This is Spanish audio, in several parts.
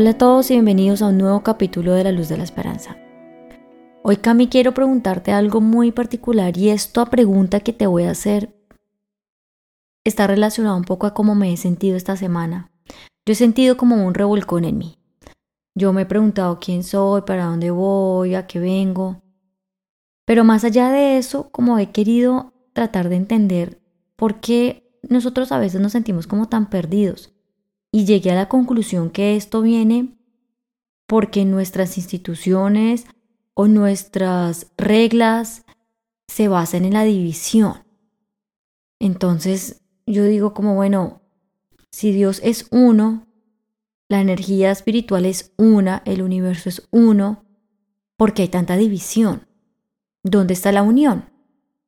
Hola a todos y bienvenidos a un nuevo capítulo de La Luz de la Esperanza. Hoy Cami quiero preguntarte algo muy particular y esta pregunta que te voy a hacer está relacionada un poco a cómo me he sentido esta semana. Yo he sentido como un revolcón en mí. Yo me he preguntado quién soy, para dónde voy, a qué vengo. Pero más allá de eso, como he querido tratar de entender por qué nosotros a veces nos sentimos como tan perdidos y llegué a la conclusión que esto viene porque nuestras instituciones o nuestras reglas se basan en la división. Entonces yo digo como, bueno, si Dios es uno, la energía espiritual es una, el universo es uno, ¿por qué hay tanta división? ¿Dónde está la unión?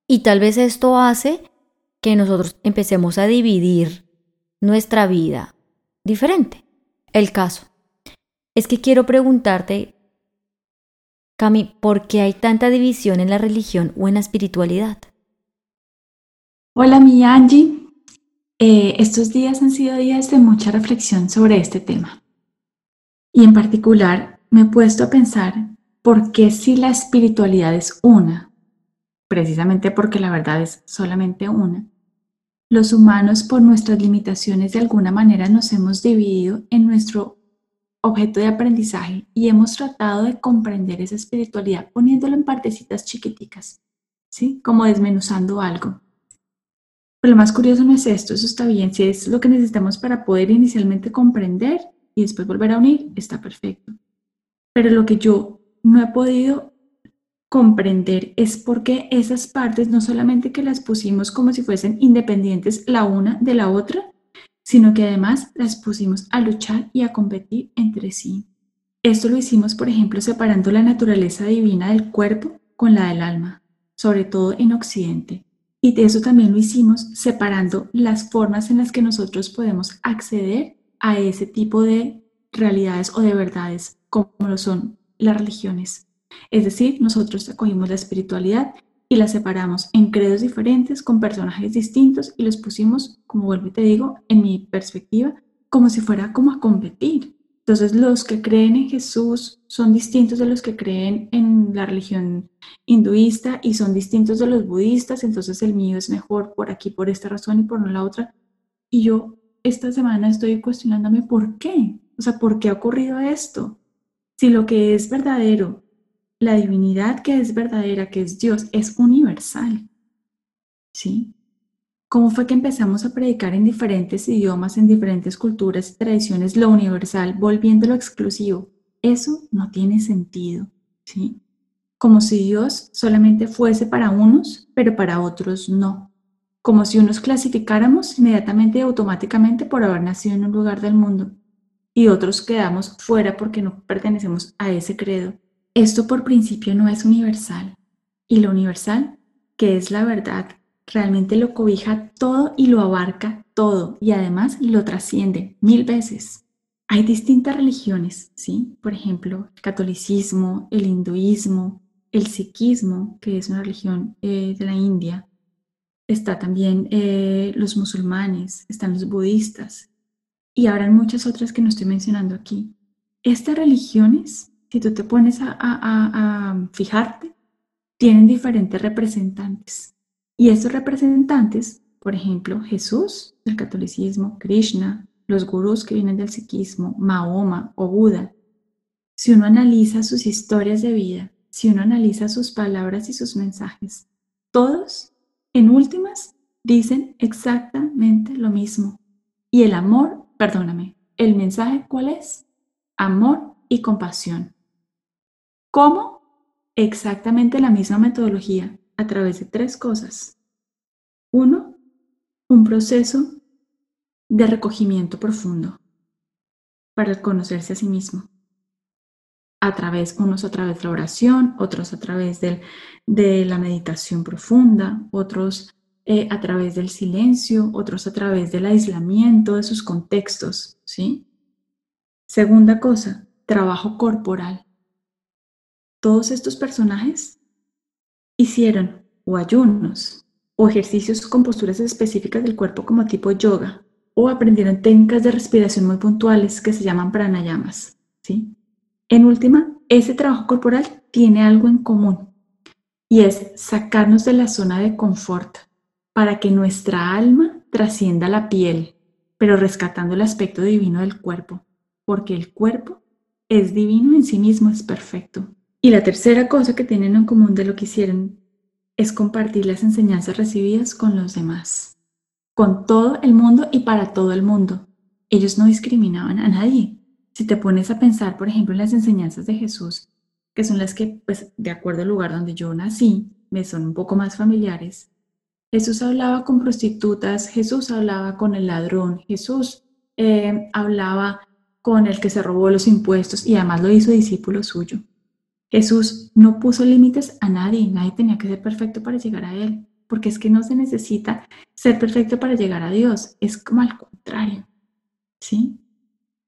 Y tal vez esto hace que nosotros empecemos a dividir nuestra vida diferente. El caso es que quiero preguntarte, Cami, ¿por qué hay tanta división en la religión o en la espiritualidad? Hola, mi Angie. Eh, estos días han sido días de mucha reflexión sobre este tema. Y en particular me he puesto a pensar por qué si la espiritualidad es una, precisamente porque la verdad es solamente una, los humanos, por nuestras limitaciones, de alguna manera nos hemos dividido en nuestro objeto de aprendizaje y hemos tratado de comprender esa espiritualidad poniéndolo en partecitas chiquiticas, ¿sí? Como desmenuzando algo. Pero lo más curioso no es esto, eso está bien. Si es lo que necesitamos para poder inicialmente comprender y después volver a unir, está perfecto. Pero lo que yo no he podido comprender es porque esas partes no solamente que las pusimos como si fuesen independientes la una de la otra, sino que además las pusimos a luchar y a competir entre sí. Esto lo hicimos, por ejemplo, separando la naturaleza divina del cuerpo con la del alma, sobre todo en Occidente. Y de eso también lo hicimos separando las formas en las que nosotros podemos acceder a ese tipo de realidades o de verdades, como lo son las religiones. Es decir, nosotros acogimos la espiritualidad y la separamos en credos diferentes, con personajes distintos y los pusimos, como vuelvo y te digo, en mi perspectiva, como si fuera como a competir. Entonces los que creen en Jesús son distintos de los que creen en la religión hinduista y son distintos de los budistas, entonces el mío es mejor por aquí, por esta razón y por no la otra. Y yo esta semana estoy cuestionándome por qué, o sea, ¿por qué ha ocurrido esto? Si lo que es verdadero la divinidad que es verdadera, que es Dios, es universal. ¿Sí? ¿Cómo fue que empezamos a predicar en diferentes idiomas, en diferentes culturas y tradiciones lo universal, volviéndolo exclusivo? Eso no tiene sentido. ¿Sí? Como si Dios solamente fuese para unos, pero para otros no. Como si unos clasificáramos inmediatamente y automáticamente por haber nacido en un lugar del mundo y otros quedamos fuera porque no pertenecemos a ese credo. Esto por principio no es universal y lo universal, que es la verdad, realmente lo cobija todo y lo abarca todo y además lo trasciende mil veces. Hay distintas religiones, ¿sí? Por ejemplo, el catolicismo, el hinduismo, el sikhismo, que es una religión eh, de la India. Está también eh, los musulmanes, están los budistas y habrán muchas otras que no estoy mencionando aquí. Estas religiones si tú te pones a, fijarte, tienen diferentes representantes. Y esos representantes, por ejemplo, Jesús del catolicismo, Krishna, los gurús que vienen del sikhismo, Mahoma o Buda, si uno analiza sus historias de vida, si uno analiza sus palabras y sus mensajes, todos, en últimas, dicen exactamente lo mismo. Y el amor, perdóname, el mensaje cuál es? Amor y compasión. ¿Cómo? Exactamente la misma metodología, a través de tres cosas. Uno, un proceso de recogimiento profundo para conocerse a sí mismo. A través, unos a través de la oración, otros a través de la meditación profunda, otros eh, a través del silencio, otros a través del aislamiento de sus contextos, ¿sí? Segunda cosa, trabajo corporal todos estos personajes hicieron o ayunos o ejercicios con posturas específicas del cuerpo como tipo yoga o aprendieron técnicas de respiración muy puntuales que se llaman pranayamas. ¿sí? En última, ese trabajo corporal tiene algo en común y es sacarnos de la zona de confort para que nuestra alma trascienda la piel, pero rescatando el aspecto divino del cuerpo, porque el cuerpo es divino en sí mismo, es perfecto. Y la tercera cosa que tienen en común de lo que hicieron es compartir las enseñanzas recibidas con los demás, con todo el mundo y para todo el mundo. Ellos no discriminaban a nadie. Si te pones a pensar, por ejemplo, en las enseñanzas de Jesús, que son las que, pues, de acuerdo al lugar donde yo nací, me son un poco más familiares. Jesús hablaba con prostitutas, Jesús hablaba con el ladrón, Jesús eh, hablaba con el que se robó los impuestos y además lo hizo discípulo suyo. Jesús no puso límites a nadie, nadie tenía que ser perfecto para llegar a Él, porque es que no se necesita ser perfecto para llegar a Dios, es como al contrario, ¿sí?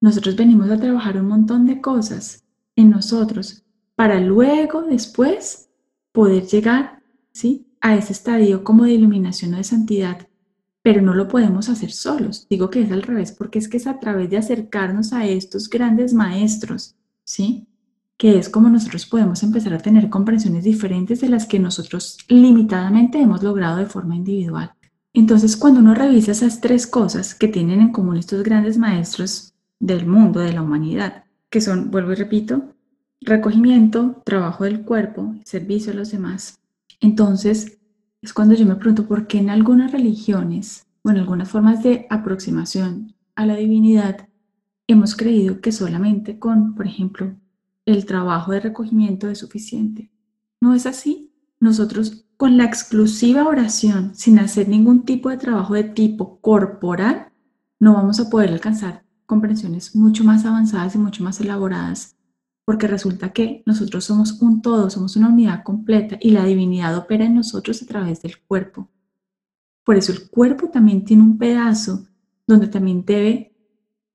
Nosotros venimos a trabajar un montón de cosas en nosotros para luego, después, poder llegar, ¿sí? A ese estadio como de iluminación o de santidad, pero no lo podemos hacer solos. Digo que es al revés, porque es que es a través de acercarnos a estos grandes maestros, ¿sí? Que es como nosotros podemos empezar a tener comprensiones diferentes de las que nosotros limitadamente hemos logrado de forma individual. Entonces, cuando uno revisa esas tres cosas que tienen en común estos grandes maestros del mundo, de la humanidad, que son, vuelvo y repito, recogimiento, trabajo del cuerpo, servicio a los demás. Entonces, es cuando yo me pregunto por qué en algunas religiones o en algunas formas de aproximación a la divinidad hemos creído que solamente con, por ejemplo, el trabajo de recogimiento es suficiente. ¿No es así? Nosotros con la exclusiva oración, sin hacer ningún tipo de trabajo de tipo corporal, no vamos a poder alcanzar comprensiones mucho más avanzadas y mucho más elaboradas porque resulta que nosotros somos un todo, somos una unidad completa y la divinidad opera en nosotros a través del cuerpo. Por eso el cuerpo también tiene un pedazo donde también debe,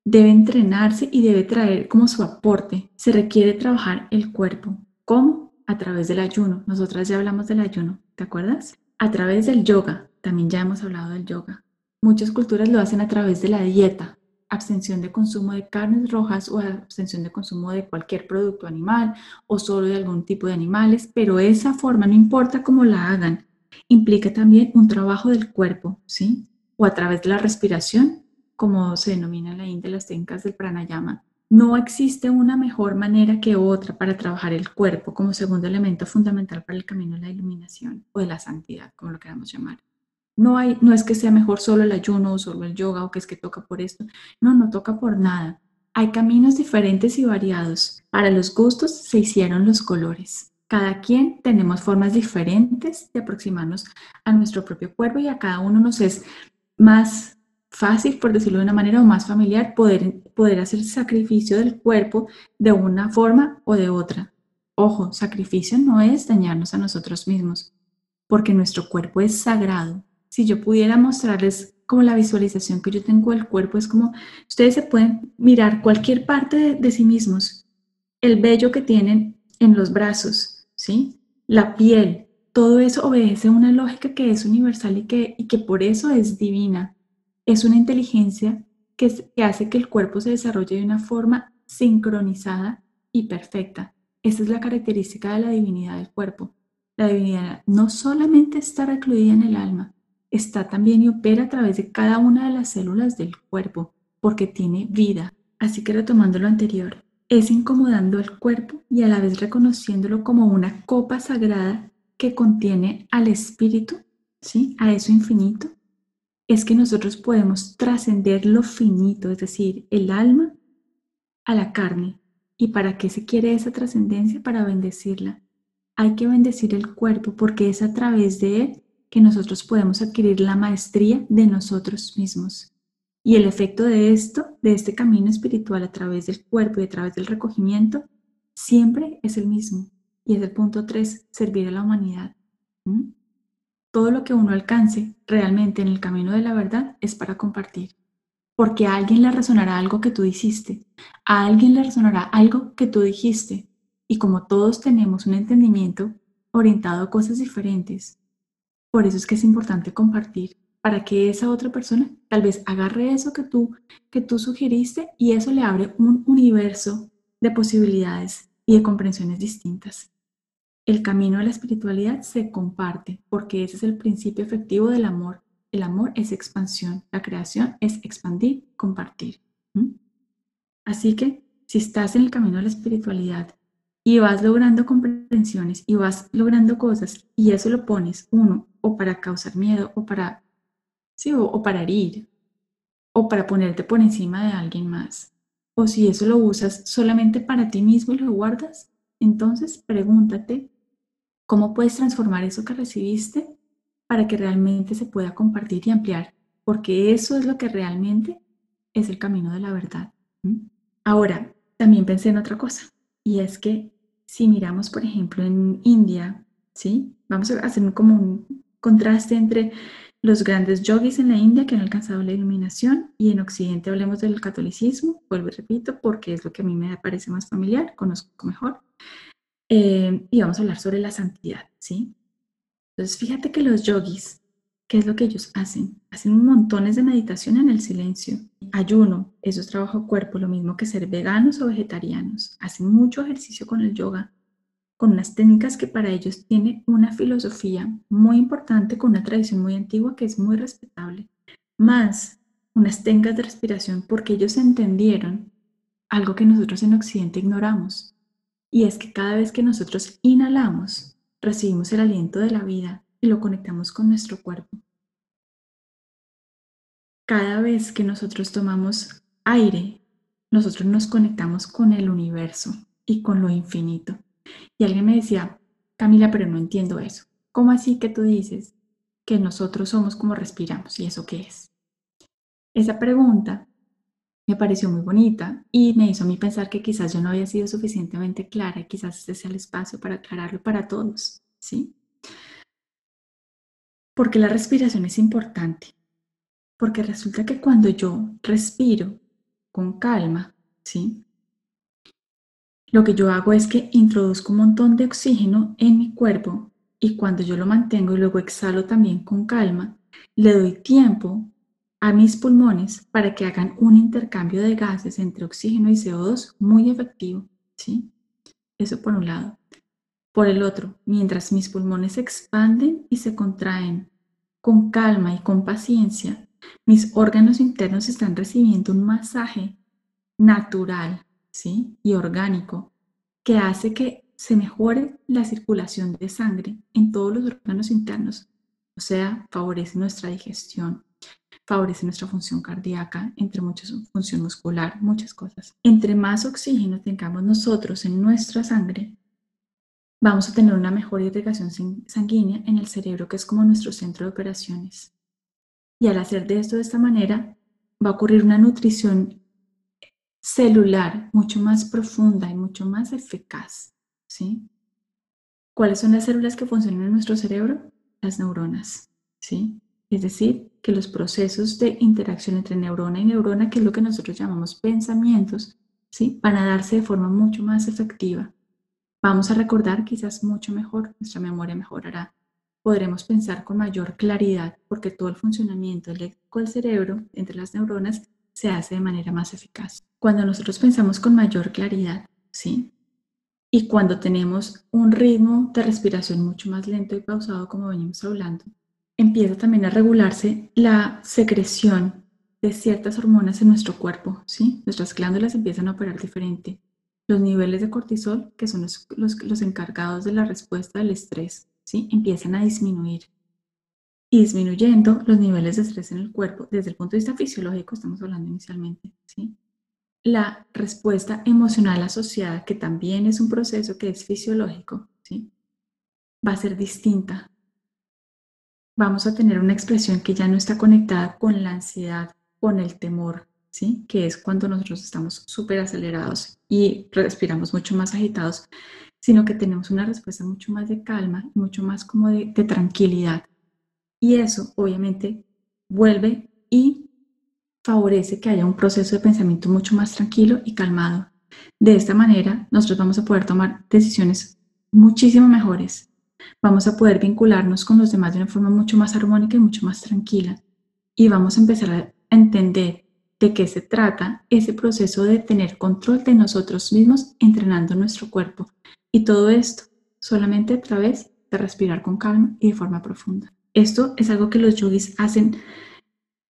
debe entrenarse y debe traer como su aporte. Se requiere trabajar el cuerpo. ¿Cómo? A través del ayuno. Nosotras ya hablamos del ayuno, ¿te acuerdas? A través del yoga. También ya hemos hablado del yoga. Muchas culturas lo hacen a través de la dieta, abstención de consumo de carnes rojas o abstención de consumo de cualquier producto animal o solo de algún tipo de animales, pero esa forma, no importa cómo la hagan, implica también un trabajo del cuerpo, ¿sí? O a través de la respiración, como se denomina en la India las técnicas del pranayama. No existe una mejor manera que otra para trabajar el cuerpo como segundo elemento fundamental para el camino de la iluminación o de la santidad, como lo queramos llamar. No, hay, no es que sea mejor solo el ayuno o solo el yoga o que es que toca por esto. No, no toca por nada. Hay caminos diferentes y variados. Para los gustos se hicieron los colores. Cada quien tenemos formas diferentes de aproximarnos a nuestro propio cuerpo y a cada uno nos es más fácil, por decirlo de una manera, o más familiar poder, poder hacer sacrificio del cuerpo de una forma o de otra. Ojo, sacrificio no es dañarnos a nosotros mismos, porque nuestro cuerpo es sagrado si yo pudiera mostrarles como la visualización que yo tengo del cuerpo, es como ustedes se pueden mirar cualquier parte de, sí mismos, el vello que tienen en los brazos, ¿sí? La piel, todo eso obedece a una lógica que es universal y que, y que por eso es divina. Es una inteligencia que, que hace que el cuerpo se desarrolle de una forma sincronizada y perfecta. Esa es la característica de la divinidad del cuerpo. La divinidad no solamente está recluida en el alma, está también y opera a través de cada una de las células del cuerpo, porque tiene vida. Así que retomando lo anterior, es incomodando el cuerpo y a la vez reconociéndolo como una copa sagrada que contiene al espíritu, ¿sí? A eso infinito, es que nosotros podemos trascender lo finito, es decir, el alma a la carne. ¿Y para qué se quiere esa trascendencia? Para bendecirla. Hay que bendecir el cuerpo porque es a través de él que nosotros podemos adquirir la maestría de nosotros mismos. Y el efecto de esto, de este camino espiritual a través del cuerpo y a través del recogimiento, siempre es el mismo. Y es el punto 3, servir a la humanidad. ¿Mm? Todo lo que uno alcance realmente en el camino de la verdad es para compartir. Porque a alguien le resonará algo que tú dijiste, a alguien le resonará algo que tú dijiste. Y como todos tenemos un entendimiento orientado a cosas diferentes, por eso es que es importante compartir para que esa otra persona tal vez agarre eso que tú, que tú sugeriste y eso le abre un universo de posibilidades y de comprensiones distintas. El camino de la espiritualidad se comparte porque ese es el principio efectivo del amor. El amor es expansión, la creación es expandir, compartir. Así que si estás en el camino de la espiritualidad y vas logrando comprensiones y vas logrando cosas y eso lo pones uno o para causar miedo o para sí o, o para herir o para ponerte por encima de alguien más o si eso lo usas solamente para ti mismo y lo guardas entonces pregúntate cómo puedes transformar eso que recibiste para que realmente se pueda compartir y ampliar porque eso es lo que realmente es el camino de la verdad ahora también pensé en otra cosa, y es que si miramos, por ejemplo, en India, ¿sí? Vamos a hacer como un contraste entre los grandes yogis en la India que han alcanzado la iluminación y en Occidente hablemos del catolicismo, vuelvo y repito, porque es lo que a mí me parece más familiar, conozco mejor. Eh, y vamos a hablar sobre la santidad, ¿sí? Entonces, fíjate que los yogis ¿Qué es lo que ellos hacen? Hacen montones de meditación en el silencio. Ayuno, eso es trabajo cuerpo, lo mismo que ser veganos o vegetarianos. Hacen mucho ejercicio con el yoga, con unas técnicas que para ellos tiene una filosofía muy importante, con una tradición muy antigua que es muy respetable. Más unas técnicas de respiración porque ellos entendieron algo que nosotros en Occidente ignoramos. Y es que cada vez que nosotros inhalamos, recibimos el aliento de la vida y lo conectamos con nuestro cuerpo. Cada vez que nosotros tomamos aire, nosotros nos conectamos con el universo y con lo infinito. Y alguien me decía, Camila, pero no entiendo eso. ¿Cómo así que tú dices que nosotros somos como respiramos? ¿Y eso qué es? Esa pregunta me pareció muy bonita y me hizo a mí pensar que quizás yo no había sido suficientemente clara y quizás este sea el espacio para aclararlo para todos, ¿sí? Porque la respiración es importante. Porque resulta que cuando yo respiro con calma, ¿sí? Lo que yo hago es que introduzco un montón de oxígeno en mi cuerpo y cuando yo lo mantengo y luego exhalo también con calma, le doy tiempo a mis pulmones para que hagan un intercambio de gases entre oxígeno y CO2 muy efectivo, ¿sí? Eso por un lado. Por el otro, mientras mis pulmones se expanden y se contraen con calma y con paciencia, mis órganos internos están recibiendo un masaje natural ¿sí? y orgánico que hace que se mejore la circulación de sangre en todos los órganos internos. O sea, favorece nuestra digestión, favorece nuestra función cardíaca, entre muchas, función muscular, muchas cosas. Entre más oxígeno tengamos nosotros en nuestra sangre, vamos a tener una mejor irrigación sanguínea en el cerebro, que es como nuestro centro de operaciones. Y al hacer de esto de esta manera, va a ocurrir una nutrición celular mucho más profunda y mucho más eficaz. ¿sí? ¿Cuáles son las células que funcionan en nuestro cerebro? Las neuronas. ¿sí? Es decir, que los procesos de interacción entre neurona y neurona, que es lo que nosotros llamamos pensamientos, ¿sí? van a darse de forma mucho más efectiva Vamos a recordar quizás mucho mejor, nuestra memoria mejorará. Podremos pensar con mayor claridad porque todo el funcionamiento eléctrico del cerebro entre las neuronas se hace de manera más eficaz. Cuando nosotros pensamos con mayor claridad, ¿sí? Y cuando tenemos un ritmo de respiración mucho más lento y pausado, como venimos hablando, empieza también a regularse la secreción de ciertas hormonas en nuestro cuerpo, ¿sí? Nuestras glándulas empiezan a operar diferente. Los niveles de cortisol, que son los, los, encargados de la respuesta al estrés, ¿sí? empiezan a disminuir. Y disminuyendo los niveles de estrés en el cuerpo, desde el punto de vista fisiológico, estamos hablando inicialmente, ¿sí? la respuesta emocional asociada, que también es un proceso que es fisiológico, ¿sí? va a ser distinta. Vamos a tener una expresión que ya no está conectada con la ansiedad, con el temor, ¿sí? que es cuando nosotros estamos súper acelerados y respiramos mucho más agitados, sino que tenemos una respuesta mucho más de calma, mucho más como de, de tranquilidad. Y eso obviamente vuelve y favorece que haya un proceso de pensamiento mucho más tranquilo y calmado. De esta manera, nosotros vamos a poder tomar decisiones muchísimo mejores. Vamos a poder vincularnos con los demás de una forma mucho más armónica y mucho más tranquila. Y vamos a empezar a entender de qué se trata ese proceso de tener control de nosotros mismos entrenando nuestro cuerpo. Y todo esto solamente a través de respirar con calma y de forma profunda. Esto es algo que los yogis hacen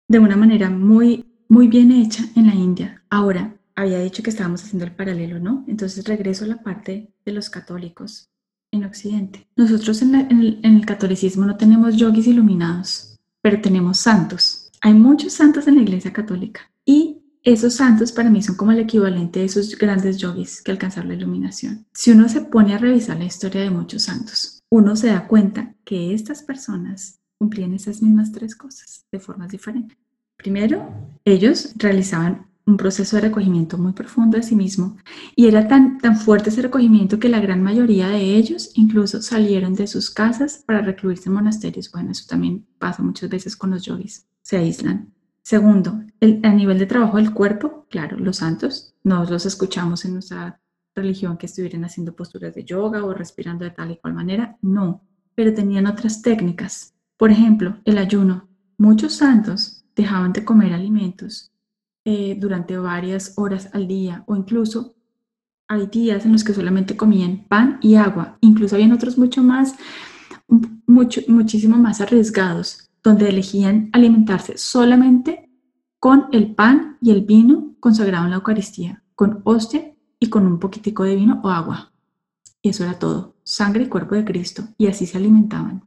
de una manera muy, muy bien hecha en la India. Ahora, había dicho que estábamos haciendo el paralelo, ¿no? Entonces regreso a la parte de los católicos en Occidente. Nosotros en, el, el catolicismo no tenemos yogis iluminados, pero tenemos santos. Hay muchos santos en la Iglesia Católica y esos santos para mí son como el equivalente de esos grandes yogis que alcanzaron la iluminación. Si uno se pone a revisar la historia de muchos santos, uno se da cuenta que estas personas cumplían esas mismas tres cosas de formas diferentes. Primero, ellos realizaban un proceso de recogimiento muy profundo de sí mismo y era tan, tan fuerte ese recogimiento que la gran mayoría de ellos incluso salieron de sus casas para recluirse en monasterios. Bueno, eso también pasa muchas veces con los yogis, se aíslan. Segundo, el, a nivel de trabajo del cuerpo, claro, los santos, no los escuchamos en nuestra religión que estuvieran haciendo posturas de yoga o respirando de tal y cual manera, no, pero tenían otras técnicas. Por ejemplo, el ayuno. Muchos santos dejaban de comer alimentos eh, durante varias horas al día o incluso hay días en los que solamente comían pan y agua. Incluso habían otros mucho más, mucho, muchísimo más arriesgados, donde elegían alimentarse solamente con el pan y el vino consagrado en la Eucaristía, con hostia y con un poquitico de vino o agua. Y eso era todo, sangre y cuerpo de Cristo, y así se alimentaban.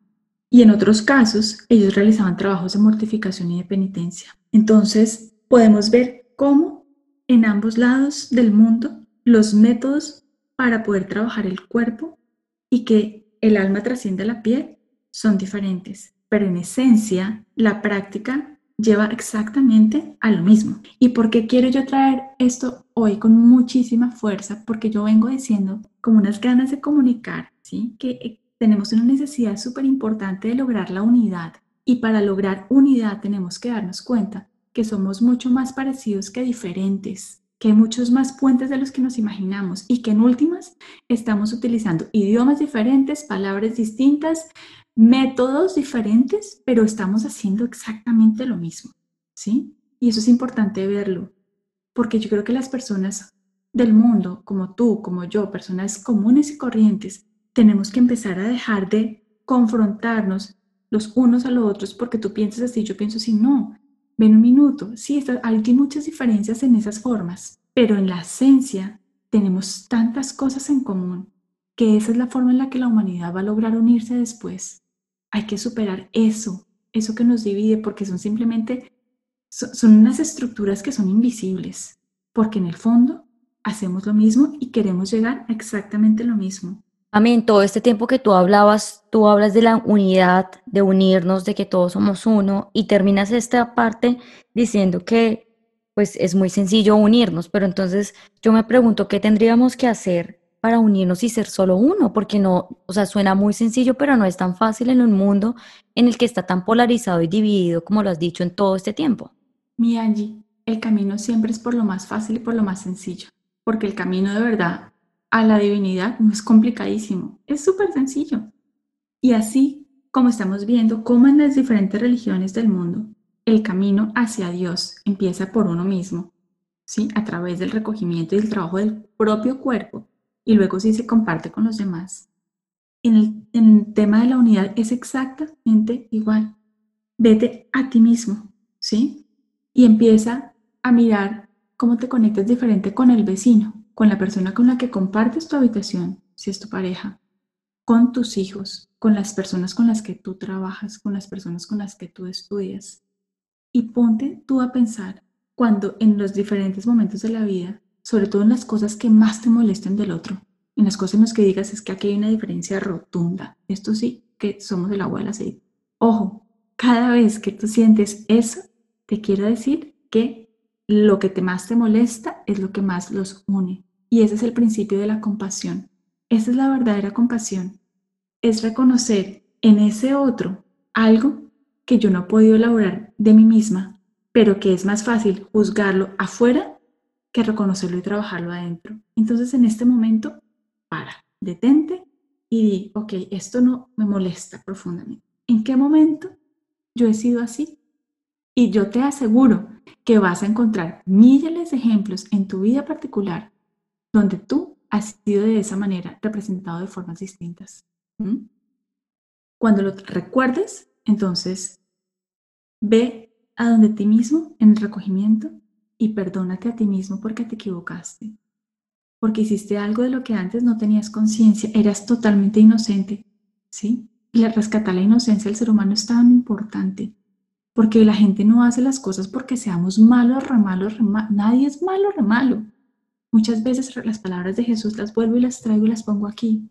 Y en otros casos, ellos realizaban trabajos de mortificación y de penitencia. Entonces, podemos ver cómo en ambos lados del mundo los métodos para poder trabajar el cuerpo y que el alma trascienda la piel son diferentes, pero en esencia la práctica lleva exactamente a lo mismo. ¿Y por qué quiero yo traer esto hoy con muchísima fuerza? Porque yo vengo diciendo como unas ganas de comunicar, ¿sí? Que tenemos una necesidad súper importante de lograr la unidad y para lograr unidad tenemos que darnos cuenta que somos mucho más parecidos que diferentes, que hay muchos más puentes de los que nos imaginamos y que en últimas estamos utilizando idiomas diferentes, palabras distintas, métodos diferentes, pero estamos haciendo exactamente lo mismo, ¿sí? Y eso es importante verlo, porque yo creo que las personas del mundo, como tú, como yo, personas comunes y corrientes, tenemos que empezar a dejar de confrontarnos los unos a los otros porque tú piensas así, yo pienso así, no, ven un minuto, sí, hay muchas diferencias en esas formas, pero en la esencia tenemos tantas cosas en común que esa es la forma en la que la humanidad va a lograr unirse después. Hay que superar eso, eso que nos divide, porque son simplemente, son unas estructuras que son invisibles, porque en el fondo hacemos lo mismo y queremos llegar a exactamente lo mismo. Amén, todo este tiempo que tú hablabas, tú hablas de la unidad, de unirnos, de que todos somos uno, y terminas esta parte diciendo que pues es muy sencillo unirnos, pero entonces yo me pregunto qué tendríamos que hacer para unirnos y ser solo uno, porque no, o sea, suena muy sencillo, pero no es tan fácil en un mundo en el que está tan polarizado y dividido como lo has dicho en todo este tiempo. Mi Angie, el camino siempre es por lo más fácil y por lo más sencillo, porque el camino de verdad a la divinidad no es complicadísimo, es súper sencillo. Y así como estamos viendo cómo en las diferentes religiones del mundo el camino hacia Dios empieza por uno mismo, ¿sí? a través del recogimiento y el trabajo del propio cuerpo, y luego sí se comparte con los demás. En el, en el tema de la unidad es exactamente igual. Vete a ti mismo, ¿sí? Y empieza a mirar cómo te conectas diferente con el vecino, con la persona con la que compartes tu habitación, si es tu pareja, con tus hijos, con las personas con las que tú trabajas, con las personas con las que tú estudias. Y ponte tú a pensar cuando en los diferentes momentos de la vida, sobre todo en las cosas que más te molesten del otro, en las cosas en las que digas es que aquí hay una diferencia rotunda. Esto sí, que somos el agua del aceite. Ojo, cada vez que tú sientes eso, te quiero decir que lo que te más te molesta es lo que más los une. Y ese es el principio de la compasión. Esa es la verdadera compasión. Es reconocer en ese otro algo que yo no he podido elaborar de mí misma, pero que es más fácil juzgarlo afuera que reconocerlo y trabajarlo adentro. Entonces en este momento, para, detente y di, ok, esto no me molesta profundamente. ¿En qué momento yo he sido así? Y yo te aseguro que vas a encontrar miles de ejemplos en tu vida particular donde tú has sido de esa manera representado de formas distintas. Cuando lo recuerdes, entonces ve a donde ti mismo en el recogimiento y perdónate a ti mismo porque te equivocaste, porque hiciste algo de lo que antes no tenías conciencia, eras totalmente inocente, ¿sí? Y rescatar la inocencia del ser humano es tan importante, porque la gente no hace las cosas porque seamos malos, re malos, nadie es malo, re malo. Muchas veces las palabras de Jesús las vuelvo y las traigo y las pongo aquí.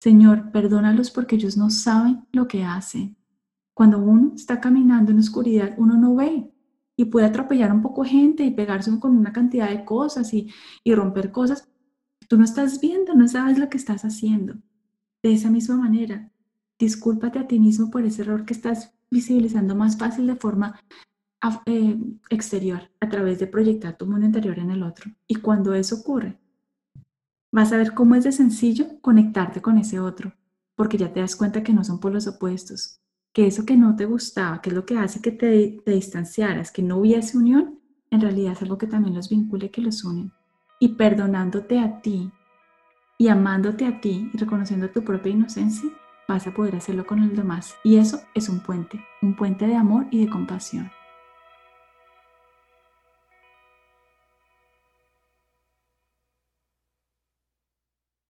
Señor, perdónalos porque ellos no saben lo que hacen. Cuando uno está caminando en oscuridad, uno no ve y puede atropellar un poco gente y pegarse con una cantidad de cosas y, y romper cosas. Tú no estás viendo, no sabes lo que estás haciendo. De esa misma manera, discúlpate a ti mismo por ese error que estás visibilizando más fácil de forma eh, exterior a través de proyectar tu mundo interior en el otro. Y cuando eso ocurre, vas a ver cómo es de sencillo conectarte con ese otro, porque ya te das cuenta que no son por los opuestos, que eso que no te gustaba, que es lo que hace que te, te distanciaras, que no hubiese unión, en realidad es algo que también los vincule, que los unen. Y perdonándote a ti y amándote a ti y reconociendo tu propia inocencia, vas a poder hacerlo con los demás. Y eso es un puente, un puente de amor y de compasión.